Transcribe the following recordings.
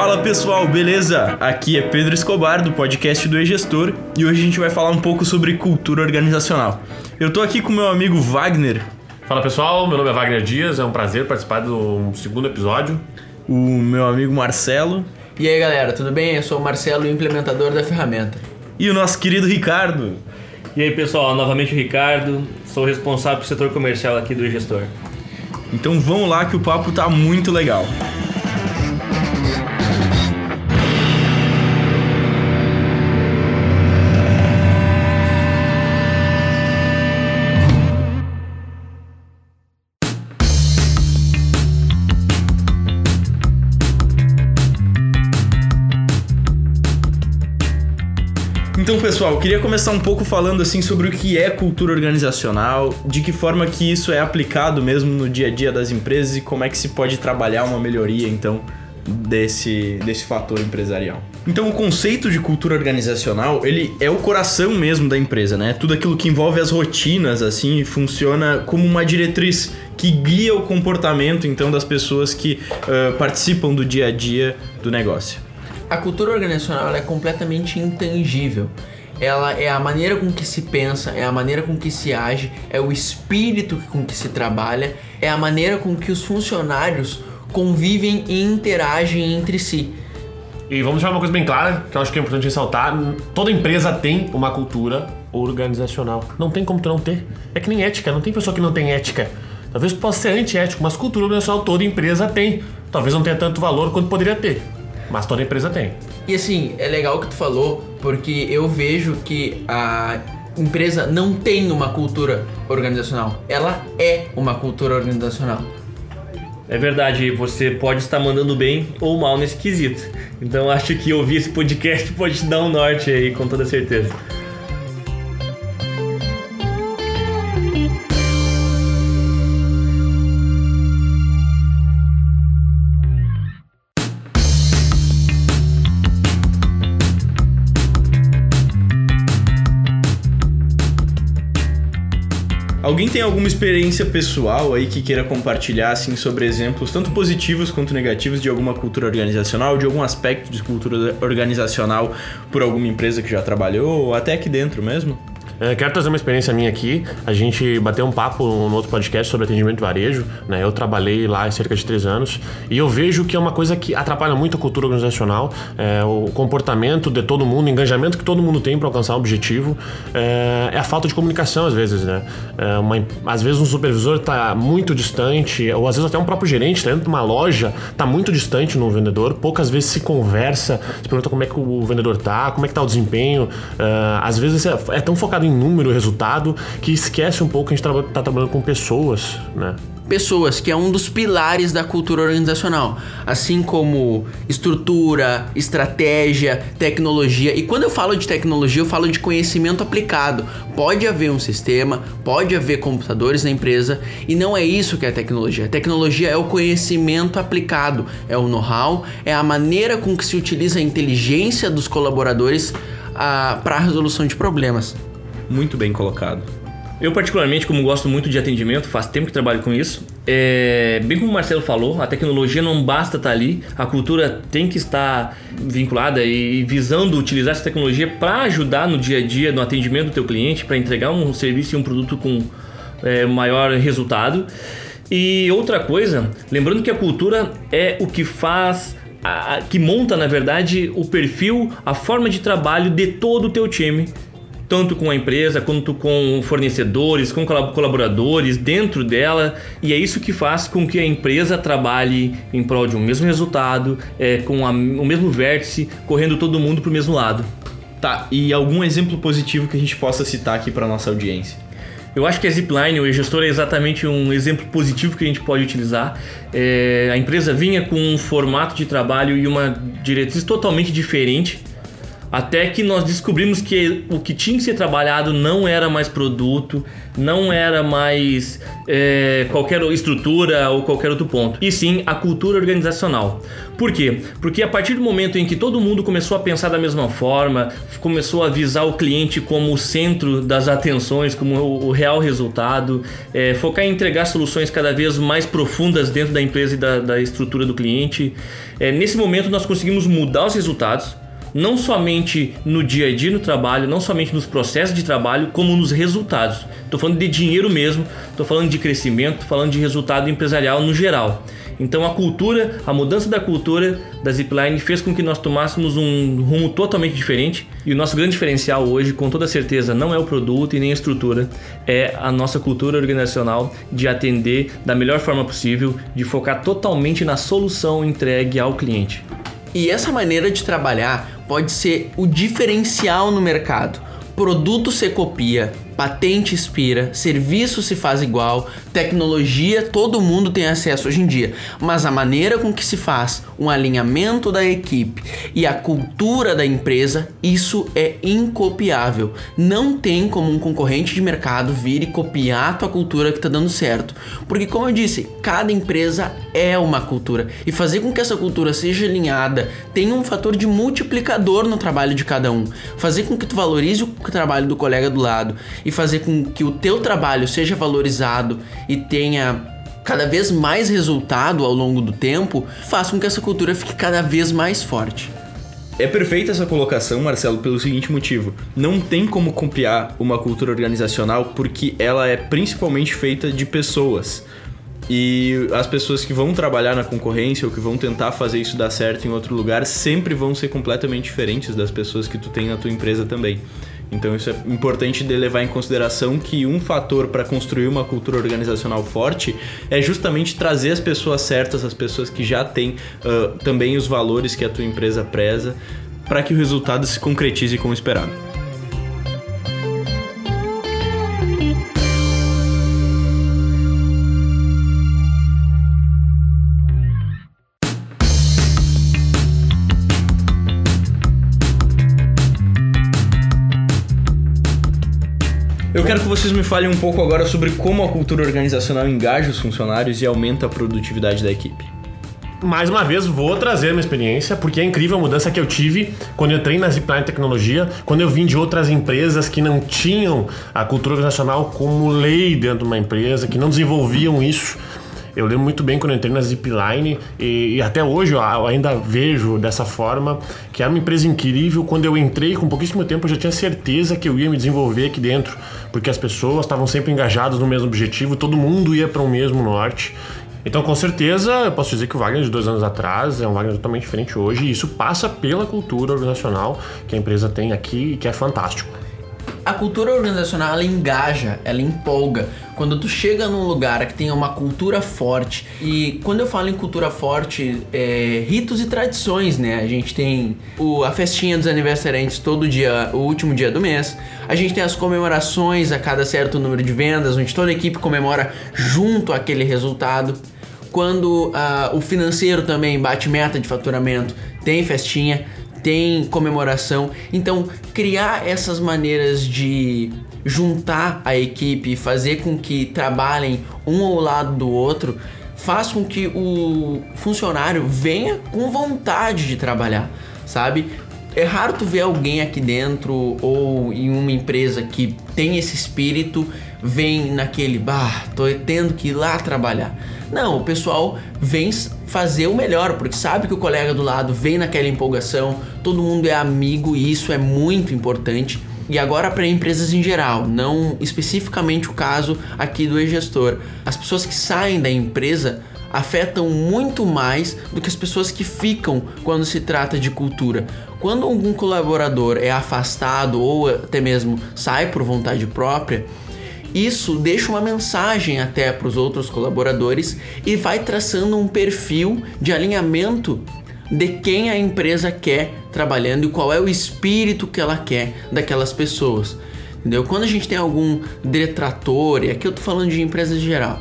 Fala pessoal, beleza? Aqui é Pedro Escobar do podcast do E-Gestor e hoje a gente vai falar um pouco sobre cultura organizacional. Eu tô aqui com meu amigo Wagner. Fala pessoal, meu nome é Wagner Dias, é um prazer participar do segundo episódio. O meu amigo Marcelo. E aí galera, tudo bem? Eu sou o Marcelo, implementador da ferramenta. E o nosso querido Ricardo. E aí pessoal, novamente o Ricardo, sou responsável pelo setor comercial aqui do E-Gestor. Então vamos lá que o papo tá muito legal. Então, pessoal, queria começar um pouco falando assim sobre o que é cultura organizacional, de que forma que isso é aplicado mesmo no dia a dia das empresas e como é que se pode trabalhar uma melhoria, então, desse, desse fator empresarial. Então, o conceito de cultura organizacional, ele é o coração mesmo da empresa, né? Tudo aquilo que envolve as rotinas, assim, funciona como uma diretriz que guia o comportamento, então, das pessoas que uh, participam do dia a dia do negócio. A cultura organizacional é completamente intangível. Ela é a maneira com que se pensa, é a maneira com que se age, é o espírito com que se trabalha, é a maneira com que os funcionários convivem e interagem entre si. E vamos deixar uma coisa bem clara, que eu acho que é importante ressaltar: toda empresa tem uma cultura organizacional. Não tem como tu não ter. É que nem ética, não tem pessoa que não tem ética. Talvez possa ser antiético, mas cultura organizacional toda empresa tem. Talvez não tenha tanto valor quanto poderia ter. Mas toda empresa tem. E assim, é legal o que tu falou, porque eu vejo que a empresa não tem uma cultura organizacional. Ela é uma cultura organizacional. É verdade, você pode estar mandando bem ou mal nesse quesito. Então acho que ouvir esse podcast pode te dar um norte aí, com toda certeza. Alguém tem alguma experiência pessoal aí que queira compartilhar assim sobre exemplos tanto positivos quanto negativos de alguma cultura organizacional, de algum aspecto de cultura organizacional por alguma empresa que já trabalhou ou até aqui dentro mesmo? É, quero trazer uma experiência minha aqui. A gente bateu um papo no outro podcast sobre atendimento varejo. Né? Eu trabalhei lá há cerca de três anos e eu vejo que é uma coisa que atrapalha muito a cultura organizacional, é, o comportamento de todo mundo, o engajamento que todo mundo tem para alcançar um objetivo. É, é, a falta de comunicação, às vezes. Né? É uma, às vezes um supervisor está muito distante, ou às vezes até um próprio gerente está dentro de uma loja, está muito distante no vendedor. Poucas vezes se conversa, se pergunta como é que o vendedor está, como é que está o desempenho. É, às vezes é, é tão focado em em número, resultado, que esquece um pouco que a gente está tra trabalhando com pessoas, né? pessoas, que é um dos pilares da cultura organizacional, assim como estrutura, estratégia, tecnologia. E quando eu falo de tecnologia, eu falo de conhecimento aplicado. Pode haver um sistema, pode haver computadores na empresa, e não é isso que é tecnologia. Tecnologia é o conhecimento aplicado, é o know-how, é a maneira com que se utiliza a inteligência dos colaboradores ah, para a resolução de problemas. Muito bem colocado. Eu, particularmente, como gosto muito de atendimento, faz tempo que trabalho com isso. É, bem como o Marcelo falou, a tecnologia não basta estar ali, a cultura tem que estar vinculada e visando utilizar essa tecnologia para ajudar no dia a dia, no atendimento do teu cliente, para entregar um serviço e um produto com é, maior resultado. E outra coisa, lembrando que a cultura é o que faz a, que monta, na verdade, o perfil, a forma de trabalho de todo o teu time tanto com a empresa quanto com fornecedores, com colaboradores dentro dela, e é isso que faz com que a empresa trabalhe em prol de um mesmo resultado, é, com a, o mesmo vértice, correndo todo mundo para o mesmo lado. Tá, e algum exemplo positivo que a gente possa citar aqui para nossa audiência? Eu acho que a Zipline, o gestor, é exatamente um exemplo positivo que a gente pode utilizar. É, a empresa vinha com um formato de trabalho e uma diretriz totalmente diferente Até que nós descobrimos que o que tinha que ser trabalhado não era mais produto, não era mais é, qualquer estrutura ou qualquer outro ponto, e sim a cultura organizacional. Por quê? Porque a partir do momento em que todo mundo começou a pensar da mesma forma, começou a visar o cliente como o centro das atenções, como o real resultado, é, focar em entregar soluções cada vez mais profundas dentro da empresa e da, da estrutura do cliente, é, nesse momento nós conseguimos mudar os resultados não somente no dia a dia no trabalho, não somente nos processos de trabalho, como nos resultados. Estou falando de dinheiro mesmo, estou falando de crescimento, falando de resultado empresarial no geral. Então a cultura, a mudança da cultura da Zipline fez com que nós tomássemos um rumo totalmente diferente. E o nosso grande diferencial hoje, com toda certeza, não é o produto e nem a estrutura, é a nossa cultura organizacional de atender da melhor forma possível, de focar totalmente na solução entregue ao cliente. E essa maneira de trabalhar pode ser o diferencial no mercado. Produto se copia, patente expira, serviço se faz igual, tecnologia todo mundo tem acesso hoje em dia, mas a maneira com que se faz, um alinhamento da equipe e a cultura da empresa, isso é incopiável. Não tem como um concorrente de mercado vir e copiar a tua cultura que está dando certo, porque como eu disse, cada empresa é uma cultura e fazer com que essa cultura seja alinhada tem um fator de multiplicador no trabalho de cada um. Fazer com que tu valorize o trabalho do colega do lado e fazer com que o teu trabalho seja valorizado e tenha cada vez mais resultado ao longo do tempo, faz com que essa cultura fique cada vez mais forte. É perfeita essa colocação, Marcelo, pelo seguinte motivo: não tem como copiar uma cultura organizacional porque ela é principalmente feita de pessoas. E as pessoas que vão trabalhar na concorrência ou que vão tentar fazer isso dar certo em outro lugar sempre vão ser completamente diferentes das pessoas que tu tem na tua empresa também. Então isso é importante de levar em consideração que um fator para construir uma cultura organizacional forte é justamente trazer as pessoas certas, as pessoas que já têm uh, também os valores que a tua empresa preza, para que o resultado se concretize como esperado. Vocês me falem um pouco agora sobre como a cultura organizacional engaja os funcionários e aumenta a produtividade da equipe. Mais uma vez, vou trazer minha experiência, porque é incrível a mudança que eu tive quando eu entrei na Zipline Tecnologia, quando eu vim de outras empresas que não tinham a cultura organizacional como lei dentro de uma empresa, que não desenvolviam isso. Eu lembro muito bem quando eu entrei na Zipline e, e até hoje eu ainda vejo dessa forma que era uma empresa incrível. Quando eu entrei, com pouquíssimo tempo, eu já tinha certeza que eu ia me desenvolver aqui dentro, porque as pessoas estavam sempre engajadas no mesmo objetivo, todo mundo ia para o um mesmo norte. Então, com certeza, eu posso dizer que o Wagner de dois anos atrás é um Wagner totalmente diferente hoje, e isso passa pela cultura organizacional que a empresa tem aqui e que é fantástico. A cultura organizacional ela engaja, ela empolga. Quando tu chega num lugar que tem uma cultura forte, e quando eu falo em cultura forte, é ritos e tradições, né? A gente tem o, a festinha dos aniversariantes todo dia, o último dia do mês. A gente tem as comemorações a cada certo número de vendas, onde toda a equipe comemora junto aquele resultado. Quando uh, o financeiro também bate meta de faturamento, tem festinha tem comemoração. Então, criar essas maneiras de juntar a equipe fazer com que trabalhem um ao lado do outro faz com que o funcionário venha com vontade de trabalhar, sabe? É raro tu ver alguém aqui dentro ou em uma empresa que tem esse espírito, vem naquele, bah, tô tendo que ir lá trabalhar. Não, o pessoal vem fazer o melhor, porque sabe que o colega do lado vem naquela empolgação, todo mundo é amigo e isso é muito importante. E agora para empresas em geral, não especificamente o caso aqui do e-gestor. As pessoas que saem da empresa afetam muito mais do que as pessoas que ficam quando se trata de cultura. Quando algum colaborador é afastado ou até mesmo sai por vontade própria, isso deixa uma mensagem até para os outros colaboradores e vai traçando um perfil de alinhamento de quem a empresa quer trabalhando e qual é o espírito que ela quer daquelas pessoas. Entendeu? Quando a gente tem algum detrator, e aqui eu tô falando de empresas em geral,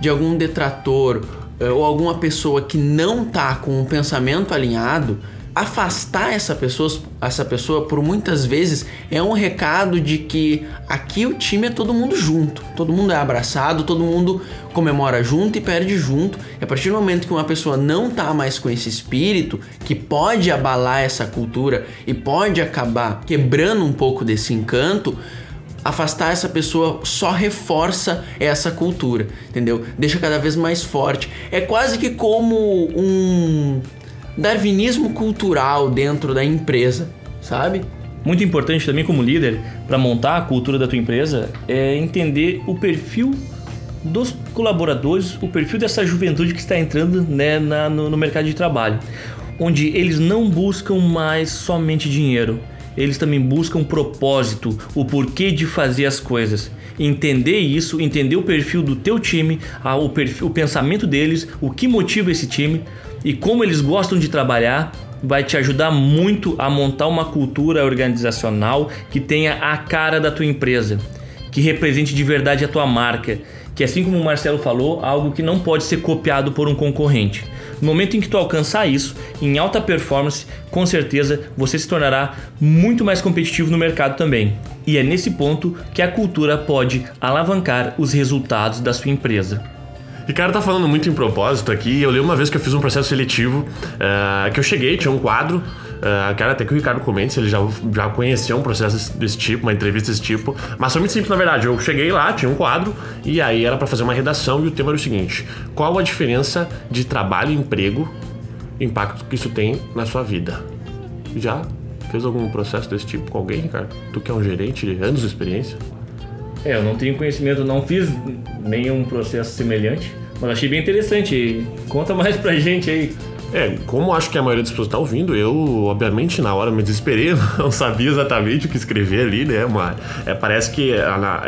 de algum detrator eh, ou alguma pessoa que não tá com um pensamento alinhado, afastar essa pessoa, essa pessoa por muitas vezes é um recado de que aqui o time é todo mundo junto, todo mundo é abraçado, todo mundo comemora junto e perde junto. E a partir do momento que uma pessoa não tá mais com esse espírito que pode abalar essa cultura e pode acabar quebrando um pouco desse encanto, afastar essa pessoa só reforça essa cultura, entendeu? Deixa cada vez mais forte. É quase que como um darwinismo cultural dentro da empresa, sabe? Muito importante também como líder para montar a cultura da tua empresa é entender o perfil dos colaboradores, o perfil dessa juventude que está entrando né, na, no, no mercado de trabalho, onde eles não buscam mais somente dinheiro, eles também buscam propósito, o porquê de fazer as coisas. Entender isso, entender o perfil do teu time, o, perfil, o pensamento deles, o que motiva esse time e como eles gostam de trabalhar, vai te ajudar muito a montar uma cultura organizacional que tenha a cara da tua empresa, que represente de verdade a tua marca, que assim como o Marcelo falou, algo que não pode ser copiado por um concorrente. No momento em que tu alcançar isso, em alta performance, com certeza você se tornará muito mais competitivo no mercado também. E é nesse ponto que a cultura pode alavancar os resultados da sua empresa. Ricardo tá falando muito em propósito aqui. Eu lembro uma vez que eu fiz um processo seletivo, uh, que eu cheguei, tinha um quadro. Uh, quero até que o Ricardo comente se ele já, já conheceu um processo desse, desse, tipo, uma entrevista desse tipo. Mas foi muito simples, na verdade. Eu cheguei lá, tinha um quadro, e aí era para fazer uma redação, e o tema era o seguinte: Qual a diferença de trabalho e emprego, impacto que isso tem na sua vida? Já fez algum processo desse tipo com alguém, Ricardo? Tu que é um gerente de anos de experiência? É, eu não tenho conhecimento, não fiz nenhum processo semelhante, mas achei bem interessante. Conta mais pra gente aí. É, como acho que a maioria das pessoas está ouvindo, eu, obviamente, na hora me desesperei, não sabia exatamente o que escrever ali, né? Mas, é, parece que é,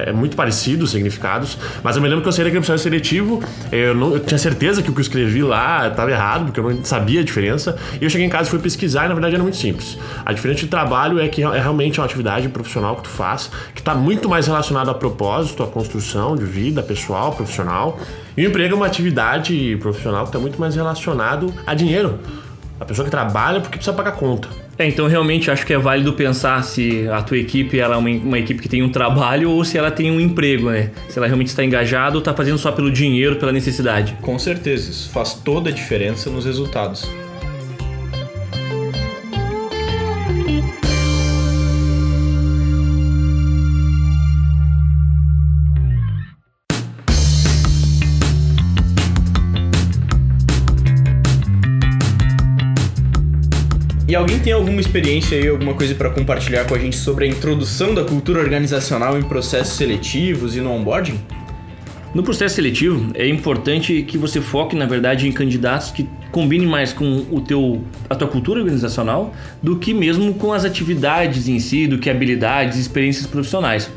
é, muito parecido os significados, mas eu me lembro que eu saí daquele processo seletivo, eu, não, eu tinha certeza que o que eu escrevi lá estava errado, porque eu não sabia a diferença, e eu cheguei em casa e fui pesquisar, e na verdade era muito simples. A diferença de trabalho é que é realmente uma atividade profissional que tu faz, que está muito mais relacionada a propósito, a construção de vida pessoal, profissional, e o emprego é uma atividade profissional que está muito mais relacionado a dinheiro. A pessoa que trabalha porque precisa pagar conta. É, então realmente acho que é válido pensar se a tua equipe ela é uma, uma, equipe que tem um trabalho ou se ela tem um emprego, né? Se ela realmente está engajada ou está fazendo só pelo dinheiro, pela necessidade. Com certeza, isso faz toda a diferença nos resultados. E alguém tem alguma experiência aí, alguma coisa para compartilhar com a gente sobre a introdução da cultura organizacional em processos seletivos e no onboarding? No processo seletivo, é importante que você foque, na verdade, em candidatos que combinem mais com o teu, a tua cultura organizacional do que mesmo com as atividades em si, do que habilidades experiências profissionais.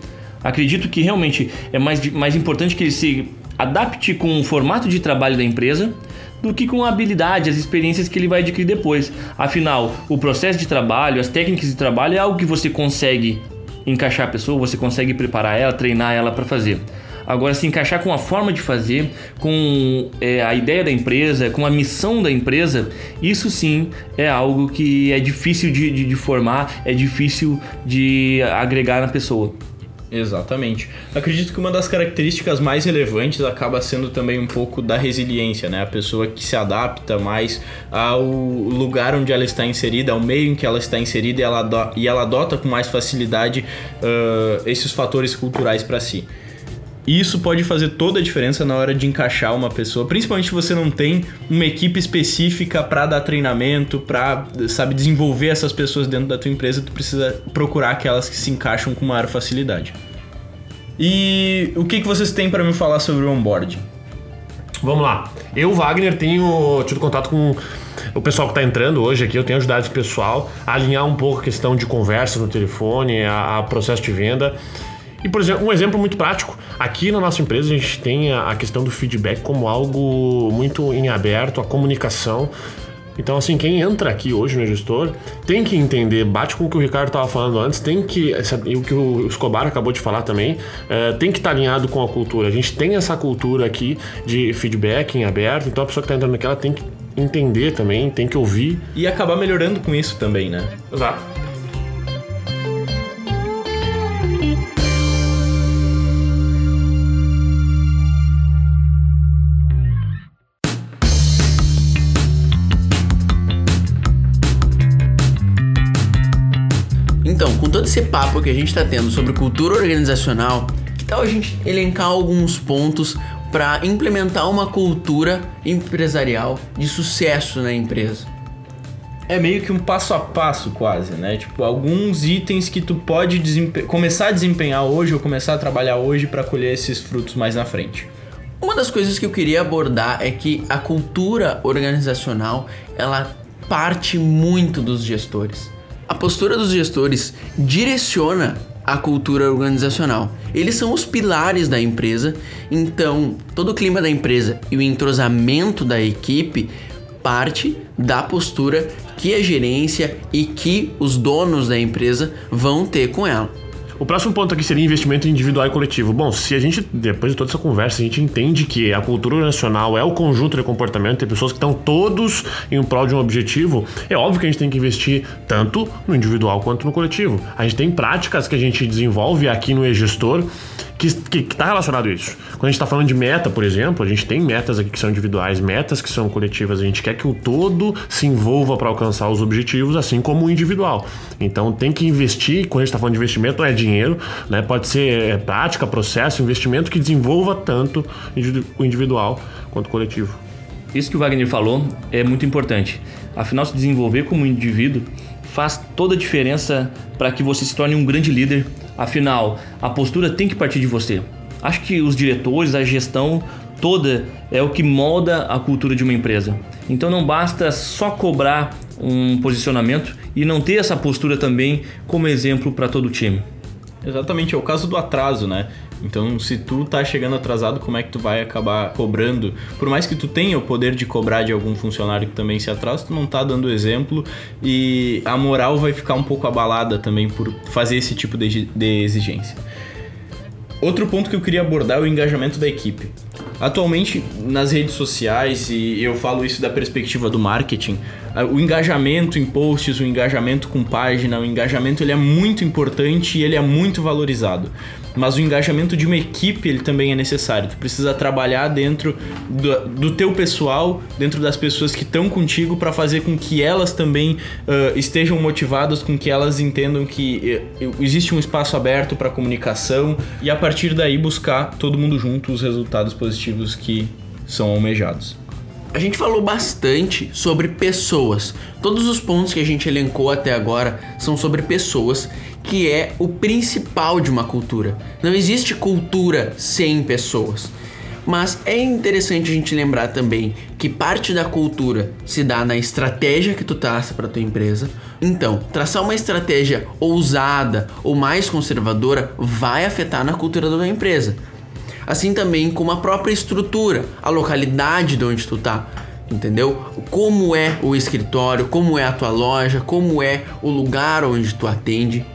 Acredito que realmente é mais, mais importante que ele se adapte com o formato de trabalho da empresa do que com a habilidade, as experiências que ele vai adquirir depois. Afinal, o processo de trabalho, as técnicas de trabalho é algo que você consegue encaixar a pessoa, você consegue preparar ela, treinar ela para fazer. Agora, se encaixar com a forma de fazer, com é, a ideia da empresa, com a missão da empresa, isso sim é algo que é difícil de, de, de formar, é difícil de agregar na pessoa. Exatamente. Acredito que uma das características mais relevantes acaba sendo também um pouco da resiliência, né? A pessoa que se adapta mais ao lugar onde ela está inserida, ao meio em que ela está inserida e ela, e ela adota com mais facilidade uh, esses fatores culturais para si. E isso pode fazer toda a diferença na hora de encaixar uma pessoa, principalmente se você não tem uma equipe específica para dar treinamento, para sabe desenvolver essas pessoas dentro da tua empresa, tu precisa procurar aquelas que se encaixam com maior facilidade. E o que, que vocês têm para me falar sobre o onboarding? Vamos lá. Eu, Wagner, tenho tido contato com o pessoal que está entrando hoje aqui. Eu tenho ajudado esse pessoal a alinhar um pouco a questão de conversa no telefone, a, a processo de venda. E, por exemplo, um exemplo muito prático. Aqui na nossa empresa a gente tem a questão do feedback como algo muito em aberto, a comunicação. Então, assim, quem entra aqui hoje no gestor tem que entender, bate com o que o Ricardo estava falando antes, tem que, e o que o Escobar acabou de falar também, é, tem que estar tá alinhado com a cultura. A gente tem essa cultura aqui de feedback em aberto, então a pessoa que está entrando aqui, ela tem que entender também, tem que ouvir. E acabar melhorando com isso também, né? Exato. Com todo esse papo que a gente está tendo sobre cultura organizacional, que tal a gente elencar alguns pontos para implementar uma cultura empresarial de sucesso na empresa? É meio que um passo a passo quase, né? Tipo, alguns itens que tu pode desempe- começar a desempenhar hoje ou começar a trabalhar hoje para colher esses frutos mais na frente. Uma das coisas que eu queria abordar é que a cultura organizacional, ela parte muito dos gestores. A postura dos gestores direciona a cultura organizacional. Eles são os pilares da empresa, então todo o clima da empresa e o entrosamento da equipe parte da postura que a gerência e que os donos da empresa vão ter com ela. O próximo ponto aqui seria investimento individual e coletivo. Bom, se a gente, depois de toda essa conversa, a gente entende que a cultura nacional é o conjunto de comportamento, tem pessoas que estão todos em prol de um objetivo, é óbvio que a gente tem que investir tanto no individual quanto no coletivo. A gente tem práticas que a gente desenvolve aqui no e-gestor que está relacionado a isso. Quando a gente está falando de meta, por exemplo, a gente tem metas aqui que são individuais, metas que são coletivas. A gente quer que o todo se envolva para alcançar os objetivos, assim como o individual. Então tem que investir, quando a gente está falando de investimento, é dinheiro, né? pode ser é, prática, processo, investimento que desenvolva tanto o individual quanto o coletivo. Isso que o Wagner falou é muito importante. Afinal, se desenvolver como indivíduo faz toda a diferença para que você se torne um grande líder. Afinal, a postura tem que partir de você. Acho que os diretores, a gestão toda é o que molda a cultura de uma empresa. Então não basta só cobrar um posicionamento e não ter essa postura também como exemplo para todo o time. Exatamente, é o caso do atraso, né? Então, se tu tá chegando atrasado, como é que tu vai acabar cobrando? Por mais que tu tenha o poder de cobrar de algum funcionário que também se atrasa, tu não tá dando exemplo e a moral vai ficar um pouco abalada também por fazer esse tipo de, exigência. Outro ponto que eu queria abordar é o engajamento da equipe. Atualmente, nas redes sociais, e eu falo isso da perspectiva do marketing, o engajamento em posts, o engajamento com página, o engajamento ele é muito importante e ele é muito valorizado. Mas o engajamento de uma equipe ele também é necessário. Tu precisa trabalhar dentro do, do teu pessoal, dentro das pessoas que estão contigo para fazer com que elas também uh, estejam motivadas, com que elas entendam que uh, existe um espaço aberto para comunicação e a partir daí buscar todo mundo junto os resultados positivos que são almejados. A gente falou bastante sobre pessoas. Todos os pontos que a gente elencou até agora são sobre pessoas, que é o principal de uma cultura. Não existe cultura sem pessoas. Mas é interessante a gente lembrar também que parte da cultura se dá na estratégia que tu traça para tua empresa. Então, traçar uma estratégia ousada ou mais conservadora vai afetar na cultura da tua empresa assim também como a própria estrutura, a localidade de onde tu tá, entendeu? Como é o escritório, como é a tua loja, como é o lugar onde tu atende.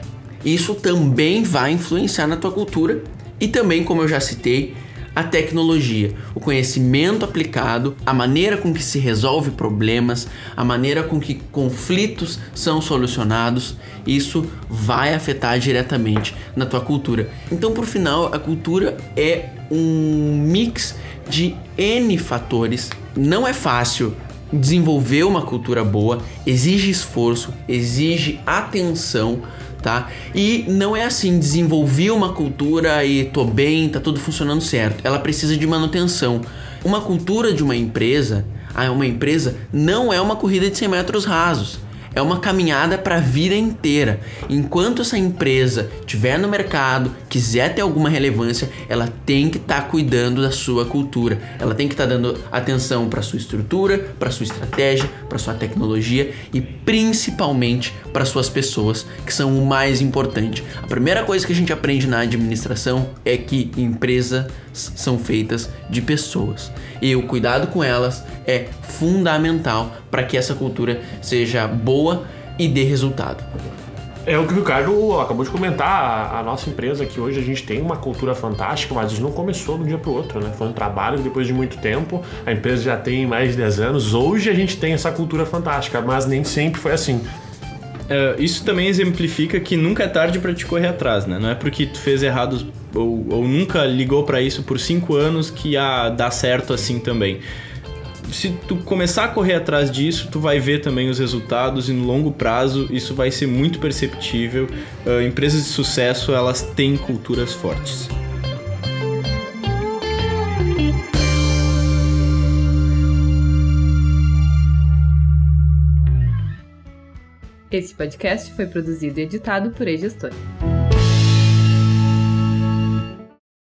Isso também vai influenciar na tua cultura e também, como eu já citei, a tecnologia, o conhecimento aplicado, a maneira com que se resolve problemas, a maneira com que conflitos são solucionados, isso vai afetar diretamente na tua cultura. Então, por final, a cultura é um mix de N fatores. Não é fácil desenvolver uma cultura boa, exige esforço, exige atenção, tá? E não é assim, desenvolvi uma cultura e tô bem, tá tudo funcionando certo. Ela precisa de manutenção. Uma cultura de uma empresa, uma empresa não é uma corrida de 100 metros rasos é uma caminhada para a vida inteira. Enquanto essa empresa estiver no mercado, quiser ter alguma relevância, ela tem que estar tá cuidando da sua cultura. Ela tem que estar tá dando atenção para sua estrutura, para sua estratégia, para sua tecnologia e principalmente para suas pessoas, que são o mais importante. A primeira coisa que a gente aprende na administração é que empresas são feitas de pessoas e o cuidado com elas é fundamental para que essa cultura seja boa e dê resultado. É o que o Ricardo acabou de comentar. A, a nossa empresa aqui hoje a gente tem uma cultura fantástica, mas isso não começou de um dia para o outro, né? Foi um trabalho depois de muito tempo. A empresa já tem mais de 10 anos. Hoje a gente tem essa cultura fantástica, mas nem sempre foi assim. É, isso também exemplifica que nunca é tarde para te correr atrás, né? Não é porque tu fez errado ou, ou nunca ligou para isso por cinco anos que ah, dá certo assim também se tu começar a correr atrás disso, tu vai ver também os resultados e no longo prazo isso vai ser muito perceptível. Uh, empresas de sucesso elas têm culturas fortes. Esse podcast foi produzido e editado por E-Gestor.